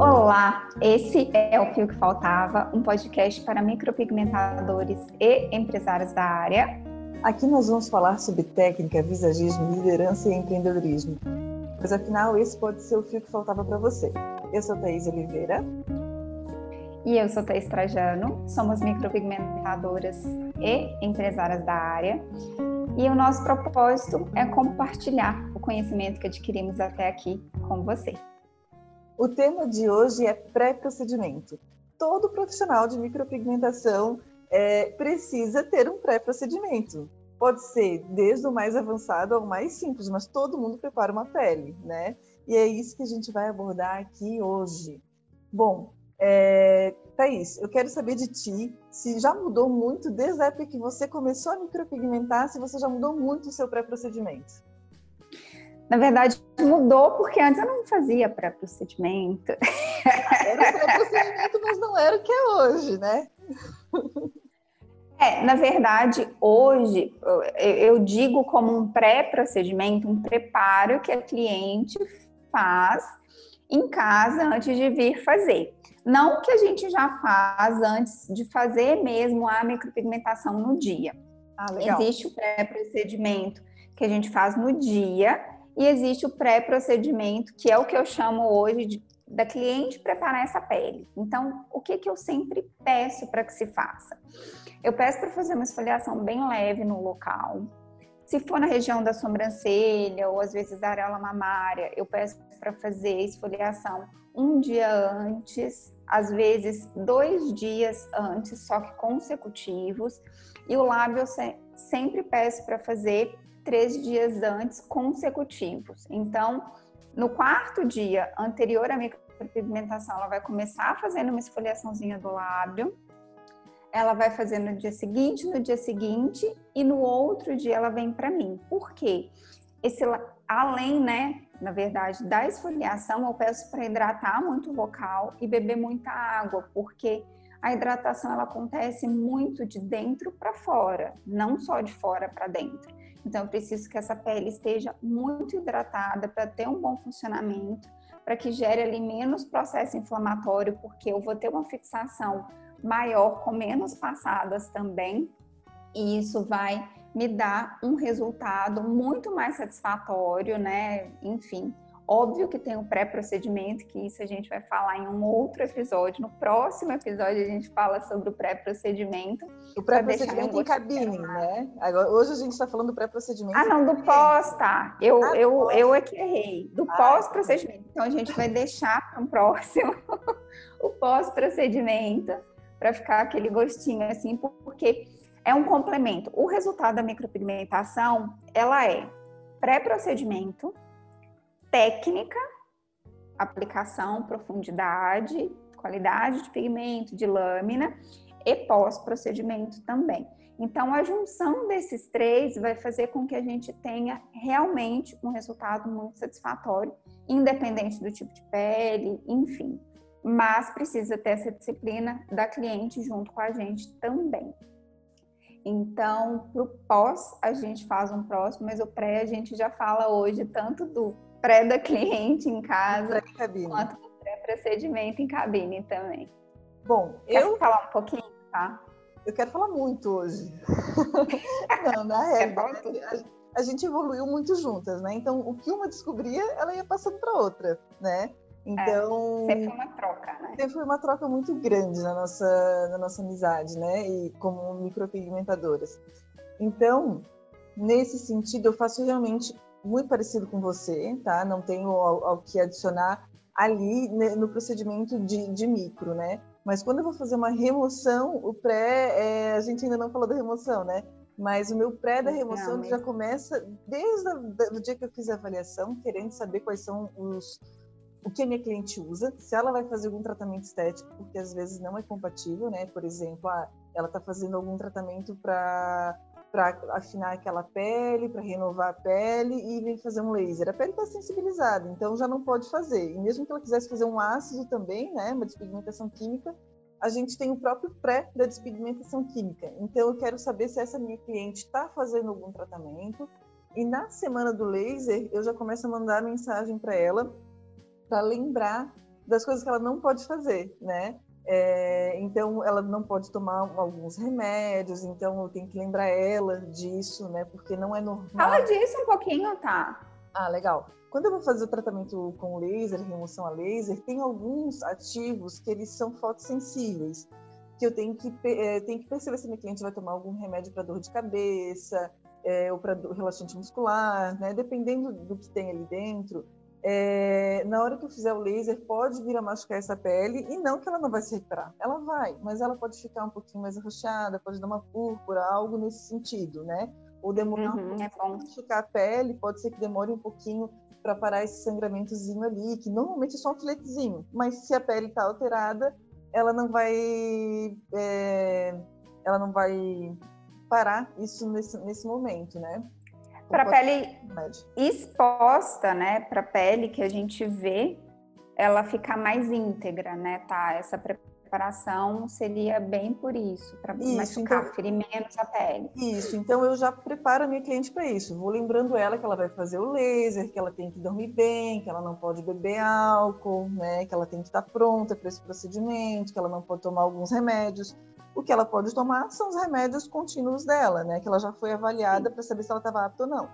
Olá, esse é o Fio que Faltava, um podcast para micropigmentadores e empresários da área. Aqui nós vamos falar sobre técnica, visagismo, liderança e empreendedorismo. Pois afinal, esse pode ser o fio que faltava para você. Eu sou Thaís Oliveira. E eu sou Thaís Trajano, somos micropigmentadoras e empresárias da área. E o nosso propósito é compartilhar o conhecimento que adquirimos até aqui com você. O tema de hoje é pré-procedimento. Todo profissional de micropigmentação é, precisa ter um pré-procedimento. Pode ser desde o mais avançado ao mais simples, mas todo mundo prepara uma pele, né? E é isso que a gente vai abordar aqui hoje. Bom, é, Thaís, eu quero saber de ti se já mudou muito desde a época que você começou a micropigmentar, se você já mudou muito o seu pré-procedimento. Na verdade, mudou porque antes eu não fazia pré-procedimento. Era pré-procedimento, mas não era o que é hoje, né? É, na verdade, hoje eu digo como um pré-procedimento, um preparo que a cliente faz em casa antes de vir fazer. Não que a gente já faz antes de fazer mesmo a micropigmentação no dia. Ah, Existe o pré-procedimento que a gente faz no dia e existe o pré-procedimento, que é o que eu chamo hoje de, da cliente preparar essa pele. Então, o que, que eu sempre peço para que se faça? Eu peço para fazer uma esfoliação bem leve no local. Se for na região da sobrancelha ou às vezes da areola mamária, eu peço para fazer esfoliação um dia antes, às vezes dois dias antes, só que consecutivos. E o lábio eu sempre peço para fazer três dias antes consecutivos. Então, no quarto dia anterior à micropigmentação, ela vai começar fazendo uma esfoliaçãozinha do lábio. Ela vai fazer no dia seguinte, no dia seguinte e no outro dia ela vem para mim. Por quê? Esse além, né, na verdade, da esfoliação, eu peço para hidratar muito o local e beber muita água, porque a hidratação ela acontece muito de dentro para fora, não só de fora para dentro. Então, eu preciso que essa pele esteja muito hidratada para ter um bom funcionamento, para que gere ali menos processo inflamatório, porque eu vou ter uma fixação maior com menos passadas também, e isso vai me dar um resultado muito mais satisfatório, né? Enfim, Óbvio que tem o um pré-procedimento, que isso a gente vai falar em um outro episódio. No próximo episódio a gente fala sobre o pré-procedimento. O pré-procedimento em cabine, né? Agora, hoje a gente está falando do pré-procedimento. Ah, não, do pós, tá. Eu, ah, eu, pós. eu é que errei. Do ah, pós-procedimento. Então a gente vai deixar para um próximo o pós-procedimento para ficar aquele gostinho assim, porque é um complemento. O resultado da micropigmentação, ela é pré-procedimento, técnica, aplicação, profundidade, qualidade de pigmento, de lâmina e pós-procedimento também. Então, a junção desses três vai fazer com que a gente tenha realmente um resultado muito satisfatório, independente do tipo de pele, enfim. Mas precisa ter essa disciplina da cliente junto com a gente também. Então, para o pós, a gente faz um próximo, mas o pré a gente já fala hoje tanto do pré da cliente em casa, quanto do pré-procedimento em cabine também. Bom, Quer eu falar um pouquinho, tá? Eu quero falar muito hoje. Não, na realidade, a, a gente evoluiu muito juntas, né? Então, o que uma descobria, ela ia passando para outra, né? Então. É, sempre foi uma troca, né? Sempre foi uma troca muito grande na nossa, na nossa amizade, né? E como micropigmentadoras. Então, nesse sentido, eu faço realmente muito parecido com você, tá? Não tenho ao, que adicionar ali né, no procedimento de, de, micro, né? Mas quando eu vou fazer uma remoção, o pré, é, a gente ainda não falou da remoção, né? Mas o meu pré da remoção já começa desde o dia que eu fiz a avaliação, querendo saber quais são os o que a minha cliente usa, se ela vai fazer algum tratamento estético, porque às vezes não é compatível, né? Por exemplo, ah, ela está fazendo algum tratamento para para afinar aquela pele, para renovar a pele e vem fazer um laser. A pele está sensibilizada, então já não pode fazer. E mesmo que ela quisesse fazer um ácido também, né, uma despigmentação química, a gente tem o próprio pré da despigmentação química. Então eu quero saber se essa minha cliente está fazendo algum tratamento. E na semana do laser, eu já começo a mandar mensagem para ela para lembrar das coisas que ela não pode fazer, né? É, então, ela não pode tomar alguns remédios, então eu tenho que lembrar ela disso, né? Porque não é normal. Fala disso um pouquinho, tá? Ah, legal. Quando eu vou fazer o tratamento com laser, remoção a laser, tem alguns ativos que eles são fotossensíveis, que eu tenho que, é, tenho que perceber se minha cliente vai tomar algum remédio para dor de cabeça, é, ou para relaxante muscular, né? Dependendo do que tem ali dentro, é, na hora que eu fizer o laser, pode vir a machucar essa pele e não que ela não vai se recuperar. Ela vai, mas ela pode ficar um pouquinho mais arroxeada, pode dar uma púrpura, algo nesse sentido, né? Ou demorar uhum, um pouquinho é machucar a pele, pode ser que demore um pouquinho para parar esse sangramentozinho ali, que normalmente é só um filetezinho. Mas se a pele está alterada, ela não vai, é, ela não vai parar isso nesse, nesse momento, né? Para pele exposta, né, para pele que a gente vê, ela ficar mais íntegra, né, tá? Essa preparação seria bem por isso, para machucar, então, ferir menos a pele. Isso, então eu já preparo a minha cliente para isso. Vou lembrando ela que ela vai fazer o laser, que ela tem que dormir bem, que ela não pode beber álcool, né, que ela tem que estar pronta para esse procedimento, que ela não pode tomar alguns remédios o que ela pode tomar são os remédios contínuos dela, né? Que ela já foi avaliada para saber se ela estava apta ou não.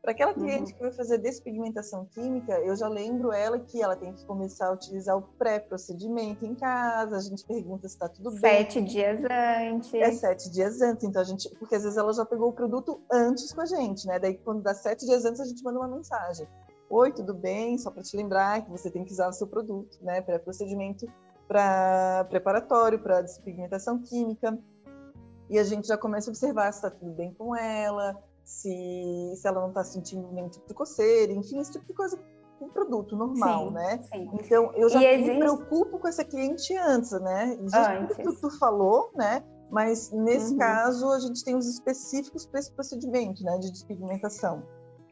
Para aquela uhum. cliente uhum. que vai fazer despigmentação química, eu já lembro ela que ela tem que começar a utilizar o pré-procedimento em casa. A gente pergunta se está tudo bem. Sete dias antes. É sete dias antes. Então a gente, porque às vezes ela já pegou o produto antes com a gente, né? Daí quando dá sete dias antes a gente manda uma mensagem. Oi, tudo bem? Só para te lembrar que você tem que usar o seu produto, né? Pré-procedimento para preparatório, para despigmentação química. E a gente já começa a observar se está tudo bem com ela, se, se ela não está sentindo nenhum tipo de coceira, enfim, esse tipo de coisa um produto normal, sim, né? Sim. Então eu já existe... me preocupo com essa cliente antes, né? Antes. Tu, tu falou, né? Mas nesse uhum. caso a gente tem os específicos para esse procedimento, né? De despigmentação.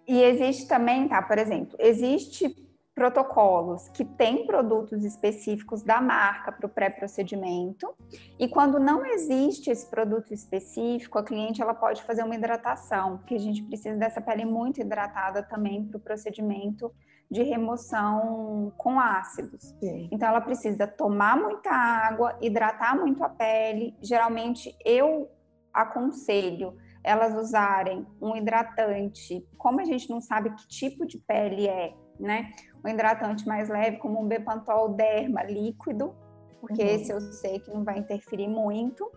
E existe também, tá? Por exemplo, existe protocolos que têm produtos específicos da marca para o pré-procedimento e quando não existe esse produto específico, a cliente ela pode fazer uma hidratação, porque a gente precisa dessa pele muito hidratada também para o procedimento de remoção com ácidos. Sim. Então ela precisa tomar muita água, hidratar muito a pele. Geralmente eu aconselho elas usarem um hidratante, como a gente não sabe que tipo de pele é, né? Um hidratante mais leve, como um Bepantol Derma líquido, porque uhum. esse eu sei que não vai interferir muito,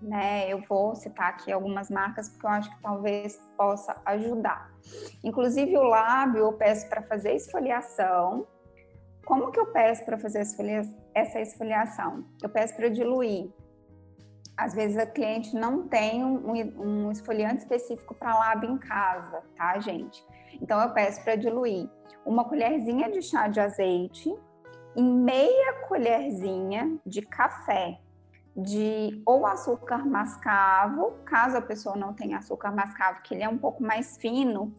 né? Eu vou citar aqui algumas marcas porque eu acho que talvez possa ajudar. Inclusive o lábio eu peço para fazer esfoliação. Como que eu peço para fazer essa esfoliação? Eu peço para diluir. Às vezes a cliente não tem um, um esfoliante específico para lábio em casa, tá, gente? Então eu peço para diluir uma colherzinha de chá de azeite e meia colherzinha de café de ou açúcar mascavo, caso a pessoa não tenha açúcar mascavo, que ele é um pouco mais fino,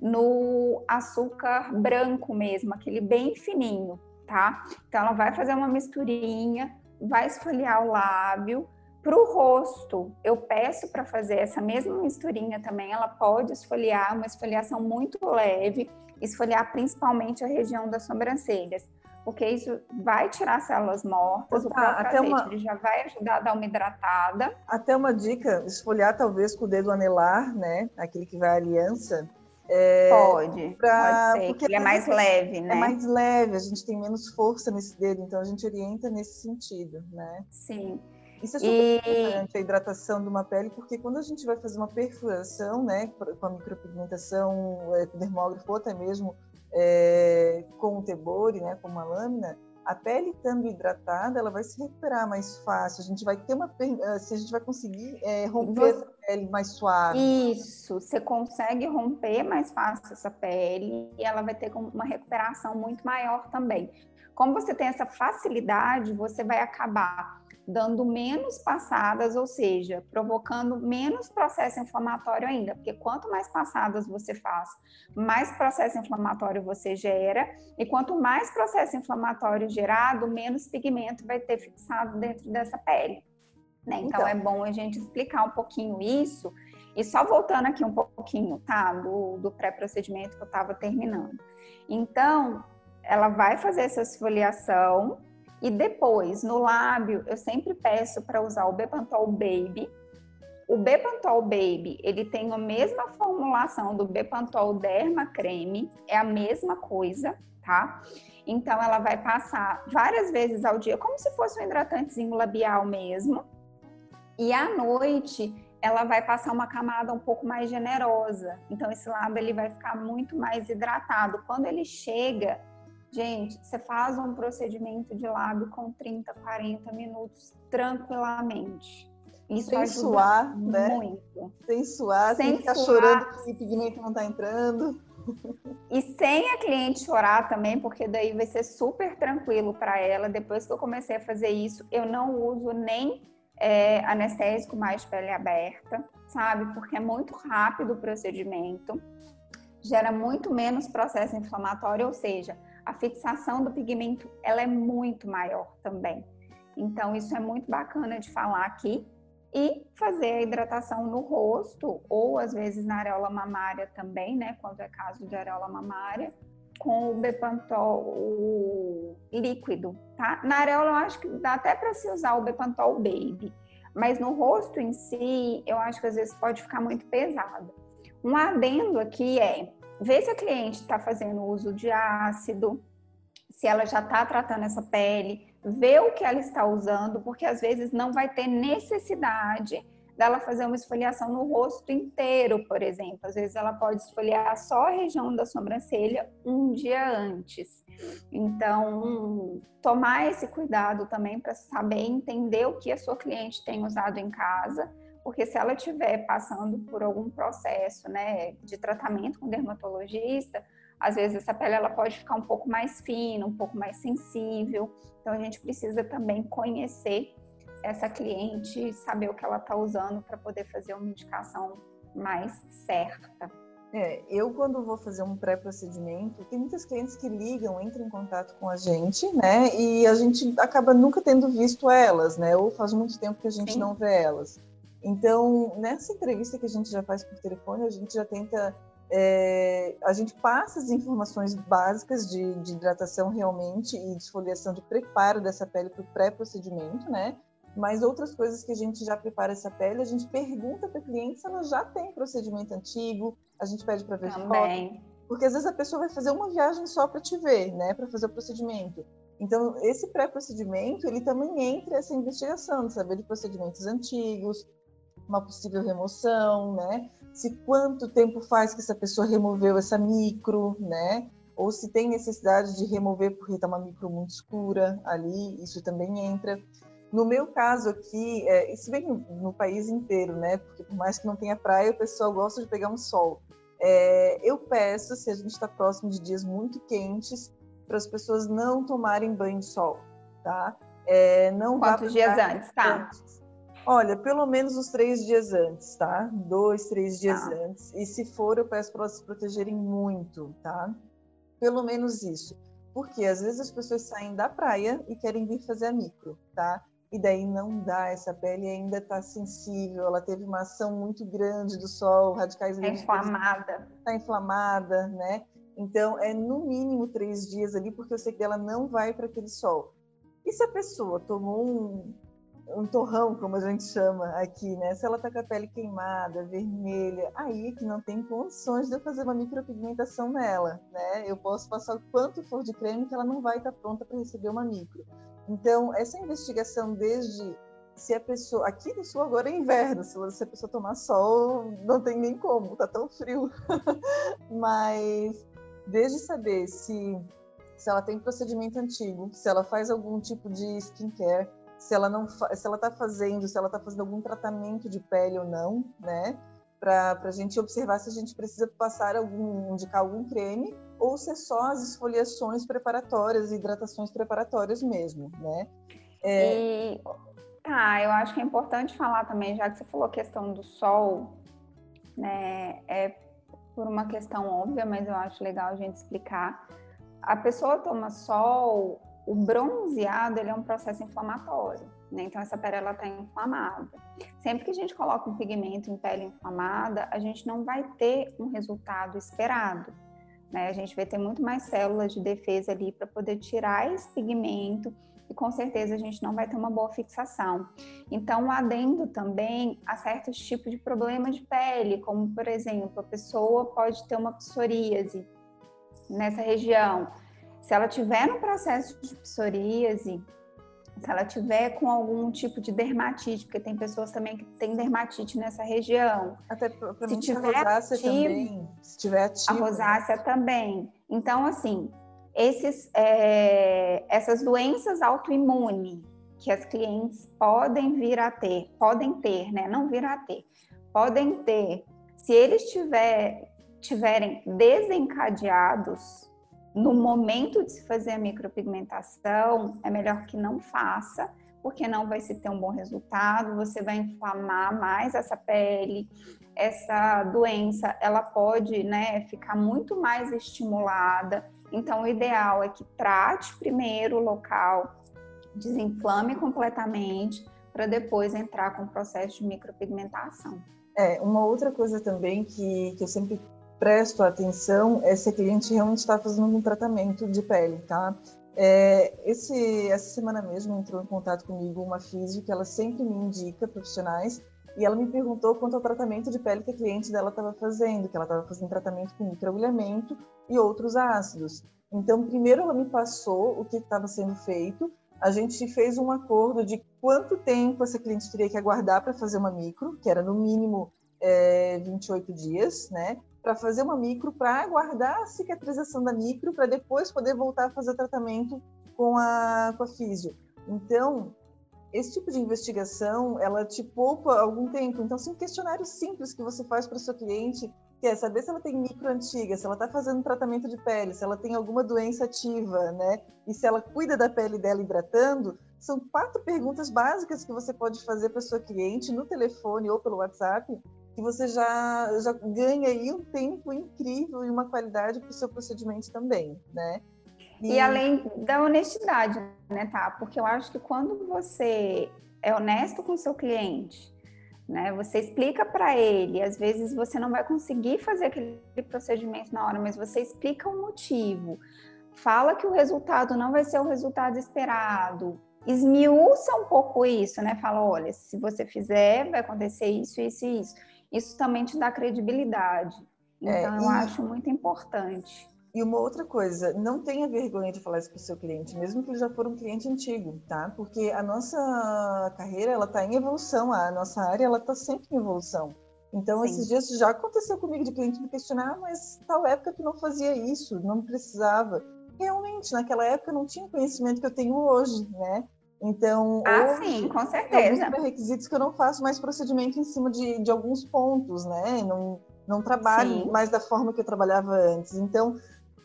no açúcar branco mesmo, aquele bem fininho, tá? Então ela vai fazer uma misturinha, vai esfoliar o lábio, para o rosto, eu peço para fazer essa mesma misturinha também. Ela pode esfoliar, uma esfoliação muito leve, esfoliar principalmente a região das sobrancelhas, porque isso vai tirar células mortas. o próprio até azeite, uma... já vai ajudar a dar uma hidratada. Até uma dica: esfoliar talvez com o dedo anelar, né? Aquele que vai à aliança. É, pode, pra, pode ser, porque ele é mais leve, é né? É mais leve, a gente tem menos força nesse dedo, então a gente orienta nesse sentido, né? Sim. Isso é super e... importante, a hidratação de uma pele, porque quando a gente vai fazer uma perfuração, né, com a micropigmentação, é, com dermógrafo ou até mesmo é, com o tebore, né, com uma lâmina, a pele estando hidratada, ela vai se recuperar mais fácil. A gente vai ter uma, eh, se a gente vai conseguir é, romper você... a pele mais suave. Isso, você consegue romper mais fácil essa pele e ela vai ter uma recuperação muito maior também. Como você tem essa facilidade, você vai acabar dando menos passadas, ou seja, provocando menos processo inflamatório ainda, porque quanto mais passadas você faz, mais processo inflamatório você gera, e quanto mais processo inflamatório gerado, menos pigmento vai ter fixado dentro dessa pele. Né? Então, então, é bom a gente explicar um pouquinho isso, e só voltando aqui um pouquinho, tá, do, do pré-procedimento que eu estava terminando. Então, ela vai fazer essa esfoliação e depois, no lábio, eu sempre peço para usar o Bepantol Baby. O Bepantol Baby, ele tem a mesma formulação do Bepantol Derma Creme, é a mesma coisa, tá? Então, ela vai passar várias vezes ao dia, como se fosse um hidratantezinho labial mesmo. E à noite, ela vai passar uma camada um pouco mais generosa. Então, esse lábio ele vai ficar muito mais hidratado. Quando ele chega, Gente, você faz um procedimento de lábio com 30, 40 minutos tranquilamente. Isso sem ajuda suar, né? muito. Sem suar, sem, sem ficar suar. chorando que o pigmento não está entrando. E sem a cliente chorar também, porque daí vai ser super tranquilo para ela. Depois que eu comecei a fazer isso, eu não uso nem é, anestésico mais de pele aberta, sabe? Porque é muito rápido o procedimento, gera muito menos processo inflamatório, ou seja, a fixação do pigmento ela é muito maior também. Então, isso é muito bacana de falar aqui. E fazer a hidratação no rosto, ou às vezes na areola mamária também, né? Quando é caso de areola mamária, com o Bepantol o líquido, tá? Na areola eu acho que dá até para se usar o Bepantol Baby, mas no rosto em si, eu acho que às vezes pode ficar muito pesado. Um adendo aqui é ver se a cliente está fazendo uso de ácido, se ela já está tratando essa pele, ver o que ela está usando, porque às vezes não vai ter necessidade dela fazer uma esfoliação no rosto inteiro, por exemplo. Às vezes ela pode esfoliar só a região da sobrancelha um dia antes. Então, tomar esse cuidado também para saber entender o que a sua cliente tem usado em casa porque se ela estiver passando por algum processo, né, de tratamento com dermatologista, às vezes essa pele ela pode ficar um pouco mais fina, um pouco mais sensível. Então a gente precisa também conhecer essa cliente, saber o que ela está usando para poder fazer uma indicação mais certa. É, eu quando vou fazer um pré-procedimento, tem muitas clientes que ligam, entram em contato com a gente, né? E a gente acaba nunca tendo visto elas, né? Ou faz muito tempo que a gente Sim. não vê elas. Então, nessa entrevista que a gente já faz por telefone, a gente já tenta. É, a gente passa as informações básicas de, de hidratação realmente e de esfoliação de preparo dessa pele para o pré-procedimento, né? Mas outras coisas que a gente já prepara essa pele, a gente pergunta para a cliente se ela já tem procedimento antigo, a gente pede para ver Também. foto. Porque às vezes a pessoa vai fazer uma viagem só para te ver, né? Para fazer o procedimento. Então, esse pré-procedimento, ele também entra essa investigação, de saber de procedimentos antigos, uma possível remoção, né? Se quanto tempo faz que essa pessoa removeu essa micro, né? Ou se tem necessidade de remover porque está uma micro muito escura ali, isso também entra. No meu caso aqui, é, isso vem no, país inteiro, né? Porque por mais que não tenha praia, o pessoal gosta de pegar um sol. É, eu peço, se a gente está próximo de dias muito quentes, para as pessoas não tomarem banho de sol, tá? É, não Quantos dias antes, tá? Antes. Olha, pelo menos uns três dias antes, tá? Dois, três dias tá. antes. E se for, eu peço para elas se protegerem muito, tá? Pelo menos isso. Porque às vezes as pessoas saem da praia e querem vir fazer a micro, tá? E daí não dá, essa pele ainda está sensível, ela teve uma ação muito grande do sol, radicais Está inflamada. Está inflamada, né? Então, é no mínimo três dias ali, porque eu sei que ela não vai para aquele sol. E se a pessoa tomou um, um torrão, como a gente chama aqui, né? Se ela tá com a pele queimada, vermelha, aí que não tem condições de eu fazer uma micropigmentação nela, né? Eu posso passar o quanto for de creme que ela não vai estar tá pronta para receber uma micro. Então, essa investigação desde se a pessoa. Aqui no sul agora é inverno, se a pessoa tomar sol, não tem nem como, tá tão frio. Mas desde saber se, se ela tem procedimento antigo, se ela faz algum tipo de skincare, se ela não se ela está fazendo, se ela está fazendo algum tratamento de pele ou não, né? Para a gente observar se a gente precisa passar algum, indicar algum creme ou se é só as esfoliações preparatórias, hidratações preparatórias mesmo, né? É... E, tá, eu acho que é importante falar também, já que você falou a questão do sol, né? É por uma questão óbvia, mas eu acho legal a gente explicar. A pessoa toma sol o bronzeado ele é um processo inflamatório, né? Então essa pele ela está inflamada. Sempre que a gente coloca um pigmento em pele inflamada, a gente não vai ter um resultado esperado. Né? A gente vai ter muito mais células de defesa ali para poder tirar esse pigmento e com certeza a gente não vai ter uma boa fixação. Então, adendo também a certos tipos de problemas de pele, como por exemplo, a pessoa pode ter uma psoríase nessa região. Se ela tiver no processo de psoríase, se ela tiver com algum tipo de dermatite, porque tem pessoas também que têm dermatite nessa região. Até para se tiver a rosácea ativo, também. Se tiver ativo. A rosácea também. Então, assim, esses, é, essas doenças autoimunes que as clientes podem vir a ter, podem ter, né? Não vir a ter, podem ter. Se eles tiver, tiverem desencadeados no momento de se fazer a micropigmentação, é melhor que não faça, porque não vai se ter um bom resultado, você vai inflamar mais essa pele, essa doença, ela pode, né, ficar muito mais estimulada. Então, o ideal é que trate primeiro o local, desinflame completamente, para depois entrar com o processo de micropigmentação. É, uma outra coisa também que, que eu sempre presto atenção é se a cliente realmente está fazendo um tratamento de pele, tá? É, esse, essa semana mesmo entrou em contato comigo uma física que ela sempre me indica profissionais e ela me perguntou quanto ao tratamento de pele que a cliente dela estava fazendo, que ela estava fazendo tratamento com microagulhamento e outros ácidos. Então, primeiro ela me passou o que estava sendo feito, a gente fez um acordo de quanto tempo essa cliente teria que aguardar para fazer uma micro, que era no mínimo é, 28 dias, né? Para fazer uma micro, para aguardar a cicatrização da micro, para depois poder voltar a fazer tratamento com a, com a físio. Então, esse tipo de investigação, ela te poupa algum tempo. Então, são questionários simples que você faz para o seu cliente, que é saber se ela tem micro antiga, se ela está fazendo tratamento de pele, se ela tem alguma doença ativa, né? E se ela cuida da pele dela hidratando. São quatro perguntas básicas que você pode fazer para sua cliente no telefone ou pelo WhatsApp que você já, já ganha aí um tempo incrível e uma qualidade para o seu procedimento também, né? E... e além da honestidade, né, tá? Porque eu acho que quando você é honesto com o seu cliente, né? Você explica para ele, às vezes você não vai conseguir fazer aquele procedimento na hora, mas você explica o motivo, fala que o resultado não vai ser o resultado esperado, esmiuça um pouco isso, né? Fala, olha, se você fizer, vai acontecer isso, isso e isso isso também te dá credibilidade. É, então, é, eu acho muito importante. E uma outra coisa, não tenha vergonha de falar isso para o seu cliente, mesmo que ele já for um cliente antigo, tá? Porque a nossa carreira, ela está em evolução, a nossa área, ela está sempre em evolução. Então, Sim. esses dias já aconteceu comigo de cliente me questionar, ah, mas tal época tu não fazia isso, não precisava. Realmente, naquela época não tinha conhecimento que eu tenho hoje, né? Então, ah, hoje, sim, com certeza. Tem requisitos que eu não faço mais procedimento em cima de, de alguns pontos, né? Não, não trabalho sim. mais da forma que eu trabalhava antes. Então,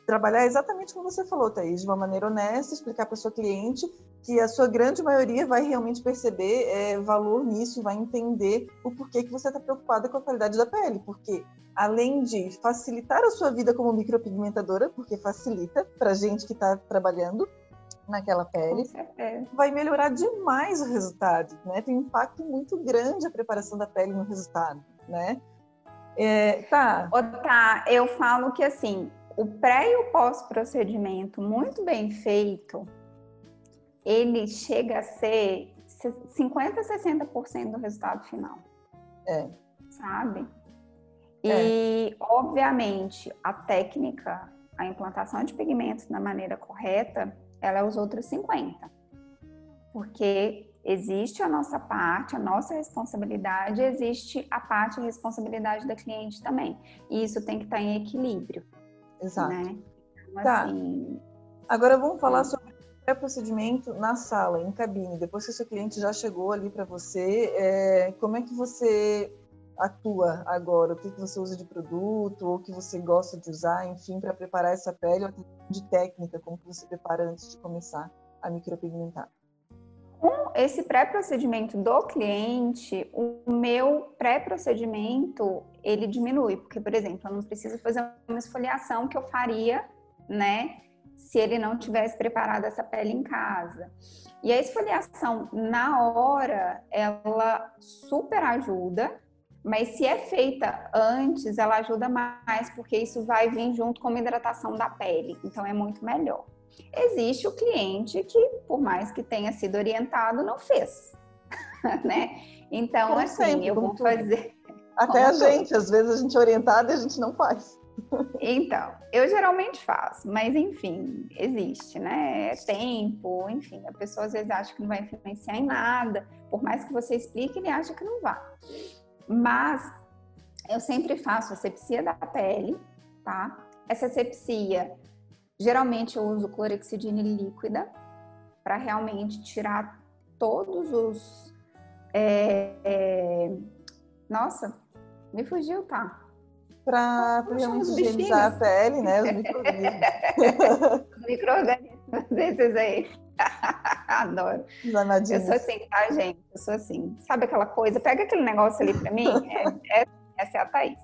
trabalhar exatamente como você falou, Thaís, de uma maneira honesta, explicar para o seu cliente que a sua grande maioria vai realmente perceber é, valor nisso, vai entender o porquê que você está preocupada com a qualidade da pele, porque além de facilitar a sua vida como micropigmentadora, porque facilita para gente que está trabalhando, naquela pele, vai melhorar demais o resultado, né? Tem um impacto muito grande a preparação da pele no resultado, né? É, tá. tá, eu falo que assim, o pré e o pós-procedimento muito bem feito, ele chega a ser 50 a 60% do resultado final. É. Sabe? E, é. obviamente, a técnica, a implantação de pigmentos da maneira correta, ela é os outros 50. Porque existe a nossa parte, a nossa responsabilidade, existe a parte e responsabilidade da cliente também. E isso tem que estar em equilíbrio. Exato. Né? Então, tá. Assim, Agora vamos falar é. sobre o procedimento na sala, em cabine. Depois que o seu cliente já chegou ali para você, é, como é que você atua agora? O que, você usa de produto, ou que você gosta de usar, enfim, para preparar essa pele, ou de técnica, como que você prepara antes de começar a micropigmentar? Com esse pré-procedimento do cliente, o meu pré-procedimento, ele diminui, porque, por exemplo, eu não preciso fazer uma esfoliação que eu faria, né, se ele não tivesse preparado essa pele em casa. E a esfoliação na hora, ela super ajuda, Mas se é feita antes, ela ajuda mais, porque isso vai vir junto com a hidratação da pele. Então é muito melhor. Existe o cliente que, por mais que tenha sido orientado, não fez. né? Então, Como assim, sempre, eu vou fazer. Até a gente, às vezes a gente é orientada e a gente não faz. Então, eu geralmente faço, mas enfim, existe, né? É tempo, enfim, a pessoa às vezes acha que não vai influenciar em nada, por mais que você explique, ele acha que não vai. Mas eu sempre faço asepsia da pele, tá? Essa asepsia, geralmente eu uso clorexidine líquida para realmente tirar todos os. É, é... Nossa, me fugiu, tá? Para realmente higienizar a pele, né? Os micro-organismos. micro-organismos, esses aí. Adoro. Eu sou assim, tá, gente? Eu sou assim. Sabe aquela coisa? Pega aquele negócio ali pra mim. É, é, essa é a Thaís.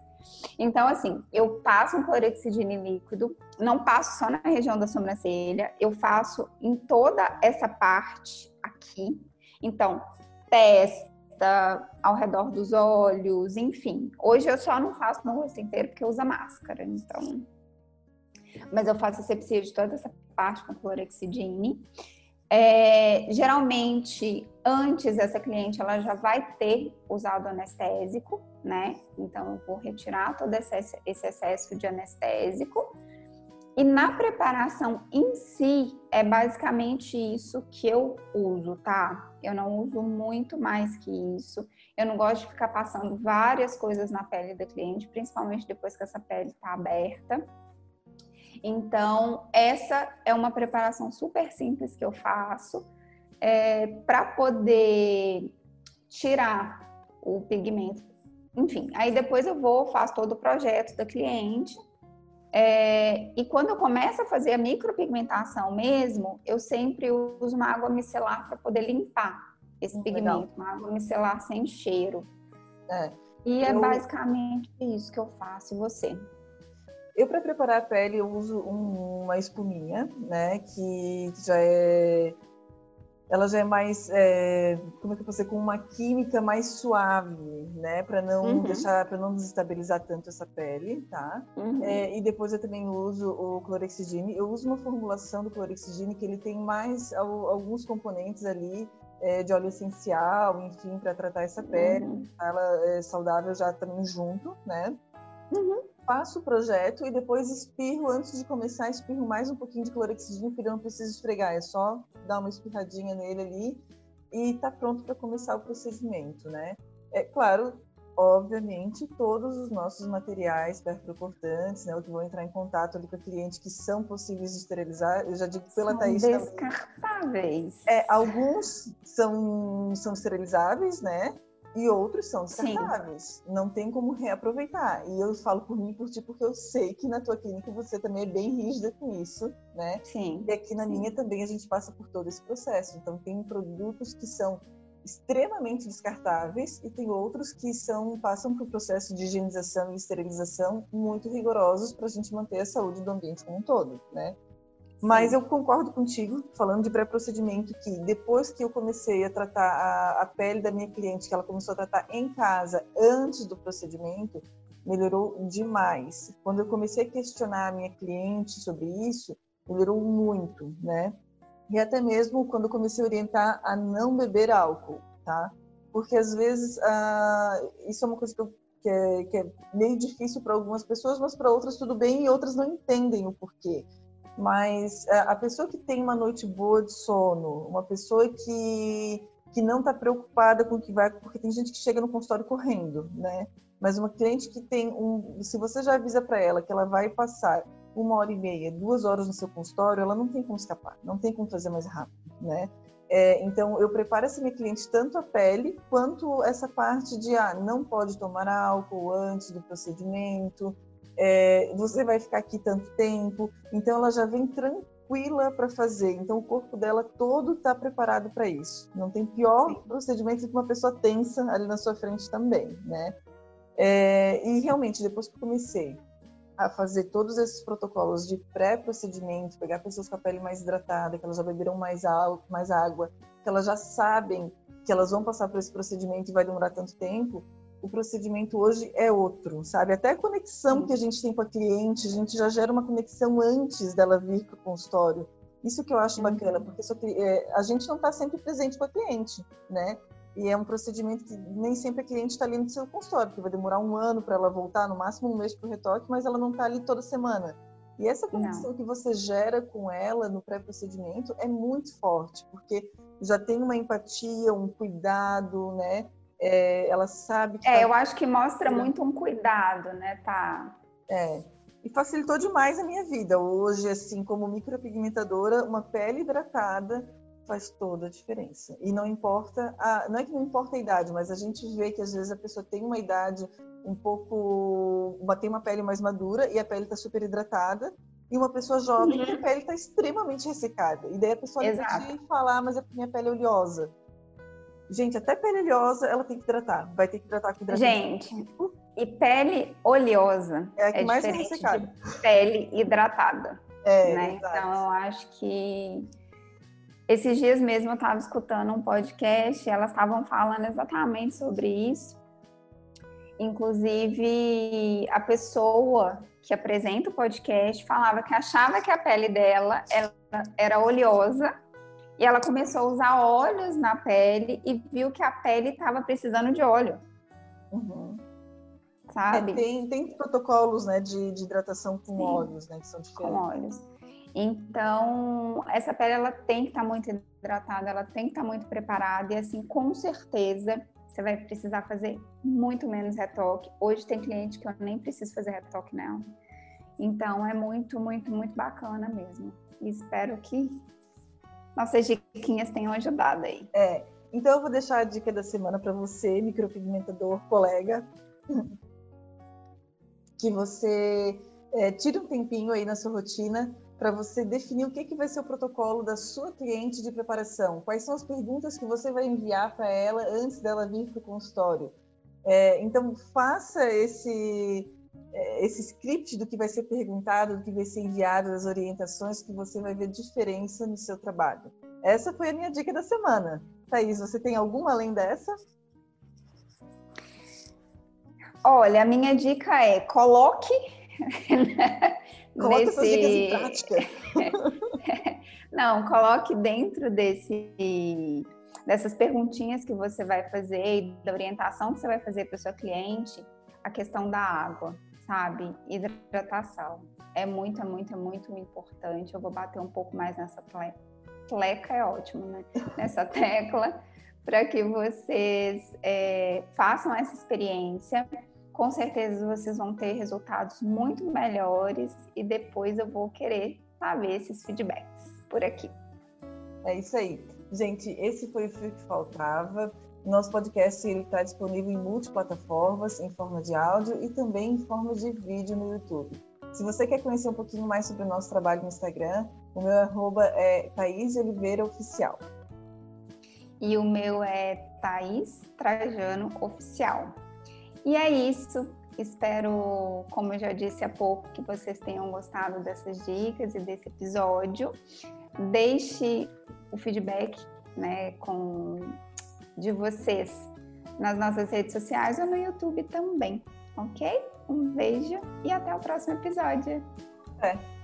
Então, assim, eu passo um clorexidine líquido, não passo só na região da sobrancelha, eu faço em toda essa parte aqui. Então, testa, ao redor dos olhos, enfim. Hoje eu só não faço no rosto inteiro porque usa máscara, então. Mas eu faço asepsia de toda essa parte com clorexidine. É, geralmente, antes essa cliente ela já vai ter usado anestésico, né? Então, eu vou retirar todo esse, esse excesso de anestésico. E na preparação em si, é basicamente isso que eu uso, tá? Eu não uso muito mais que isso. Eu não gosto de ficar passando várias coisas na pele da cliente, principalmente depois que essa pele está aberta. Então, essa é uma preparação super simples que eu faço é, para poder tirar o pigmento. Enfim, aí depois eu vou, faço todo o projeto da cliente. É, e quando eu começo a fazer a micropigmentação mesmo, eu sempre uso uma água micelar para poder limpar esse hum, pigmento, uma água micelar sem cheiro. É. E é eu... basicamente isso que eu faço. E você? Eu, para preparar a pele, eu uso um, uma espuminha, né? Que já é. Ela já é mais. É, como é que eu posso dizer? Com uma química mais suave, né? Para não uhum. deixar. para não desestabilizar tanto essa pele, tá? Uhum. É, e depois eu também uso o clorexidine. Eu uso uma formulação do clorexidine que ele tem mais alguns componentes ali é, de óleo essencial, enfim, para tratar essa pele. Uhum. Ela é saudável já também junto, né? Faço o projeto e depois espirro, antes de começar, espirro mais um pouquinho de clorexidina, porque eu não preciso esfregar, é só dar uma espirradinha nele ali e tá pronto para começar o procedimento, né? É claro, obviamente, todos os nossos materiais perfurocortantes, né, o que vão entrar em contato ali com a cliente, que são possíveis de esterilizar, eu já digo pela são Thaís descartáveis. É, alguns são, são esterilizáveis, né? E outros são descartáveis. Não tem como reaproveitar. E eu falo por mim por ti porque eu sei que na tua clínica você também é bem rígida com isso, né? Sim. E aqui na sim. minha também a gente passa por todo esse processo. Então tem produtos que são extremamente descartáveis e tem outros que são passam por processo de higienização e esterilização muito rigorosos para a gente manter a saúde do ambiente como um todo, né? Mas eu concordo contigo, falando de pré-procedimento, que depois que eu comecei a tratar a, a, pele da minha cliente, que ela começou a tratar em casa antes do procedimento, melhorou demais. Quando eu comecei a questionar a minha cliente sobre isso, melhorou muito, né? E até mesmo quando eu comecei a orientar a não beber álcool, tá? Porque às vezes ah, isso é uma coisa que, eu, que, é, que é meio difícil para algumas pessoas, mas para outras tudo bem e outras não entendem o porquê. Mas é, a pessoa que tem uma noite boa de sono, uma pessoa que, que não está preocupada com o que vai, porque tem gente que chega no consultório correndo, né? Mas uma cliente que tem um, se você já avisa para ela que ela vai passar uma hora e meia, duas horas no seu consultório, ela não tem como escapar, não tem como fazer mais rápido, né? É, então, eu preparo essa minha cliente tanto a pele quanto essa parte de ah, não pode tomar álcool antes do procedimento, é, você vai ficar aqui tanto tempo. Então ela já vem tranquila para fazer. Então o corpo dela todo está preparado para isso. Não tem pior Sim. procedimento que uma pessoa tensa ali na sua frente também, né? É, e realmente depois que eu comecei a fazer todos esses protocolos de pré-procedimento, pegar pessoas com a pele mais hidratada, que elas já beberam mais, mais água, que elas já sabem que elas vão passar por esse procedimento e vai demorar tanto tempo, o procedimento hoje é outro, sabe? Até a conexão que a gente tem com a cliente, a gente já gera uma conexão antes dela vir para o consultório. Isso que eu acho bacana, uhum. porque é, a gente não está sempre presente com a cliente, né? E é um procedimento que nem sempre a cliente está ali no seu consultório, porque vai demorar um ano para ela voltar, no máximo um mês para o retoque, mas ela não está ali toda semana. E essa conexão não. que você gera com ela no pré-procedimento é muito forte, porque já tem uma empatia, um cuidado, né? É, ela sabe que. É, tá... eu acho que mostra muito um cuidado, né, tá? É. E facilitou demais a minha vida. Hoje, assim, como micropigmentadora, uma pele hidratada faz toda a diferença. E não importa, a, não é que não importa a idade, mas a gente vê que às vezes a pessoa tem uma idade um pouco, tem uma pele mais madura e a pele está super hidratada, e uma pessoa jovem uhum. que a pele está extremamente ressecada. E daí a pessoa pode falar, mas é porque minha pele é oleosa. Gente, até pele oleosa ela tem que hidratar. Vai ter que hidratar com hidratante. Gente, e pele oleosa é, a que é mais diferente de pele hidratada. É, né? Então, eu acho que esses dias mesmo eu estava escutando um podcast, elas estavam falando exatamente sobre isso. Inclusive, a pessoa que apresenta o podcast falava que achava que a pele dela era oleosa e ela começou a usar óleos na pele e viu que a pele estava precisando de óleo. Uhum. Sabe? É, tem, tem protocolos né, de, de hidratação com Sim, óleos, né? Que são diferentes. Com óleos. Então, essa pele ela tem que estar tá muito hidratada, ela tem que estar tá muito preparada e assim, com certeza, você vai precisar fazer muito menos retoque. Hoje tem cliente que eu nem preciso fazer retoque nela. Então, é muito, muito, muito bacana mesmo. E espero que nossas diquinhas tenham ajudado aí. É. Então, eu vou deixar a dica da semana para você, micropigmentador colega, que você é, tire um tempinho aí na sua rotina para você definir o que, que vai ser o protocolo da sua cliente de preparação. Quais são as perguntas que você vai enviar para ela antes dela vir para o consultório. É, então, faça esse, esse script do que vai ser perguntado, do que vai ser enviado, das orientações, que você vai ver diferença no seu trabalho. Essa foi a minha dica da semana. Thaís, você tem alguma além dessa? Olha, a minha dica é coloque Coloque essas dicas em prática. Não, coloque dentro desse dessas perguntinhas que você vai fazer e da orientação que você vai fazer para o seu cliente, a questão da água, sabe? Hidratação. É muito, é muito, é muito importante. Eu vou bater um pouco mais nessa tecla. Tleca é ótimo, né? Nessa tecla, para que vocês é, façam essa experiência com certeza vocês vão ter resultados muito melhores e depois eu vou querer saber esses feedbacks por aqui. É isso aí. Gente, esse foi o Fio que Faltava. Nosso podcast está disponível em multiplataformas, em forma de áudio e também em forma de vídeo no YouTube. Se você quer conhecer um pouquinho mais sobre o nosso trabalho no Instagram, o meu arroba é Thaís Oliveira Oficial. E o meu é Thaís Trajano Oficial. E é isso. Espero, como eu já disse há pouco, que vocês tenham gostado dessas dicas e desse episódio. Deixe o feedback né, com, de vocês nas nossas redes sociais ou no YouTube também, ok? Um beijo e até o próximo episódio. É.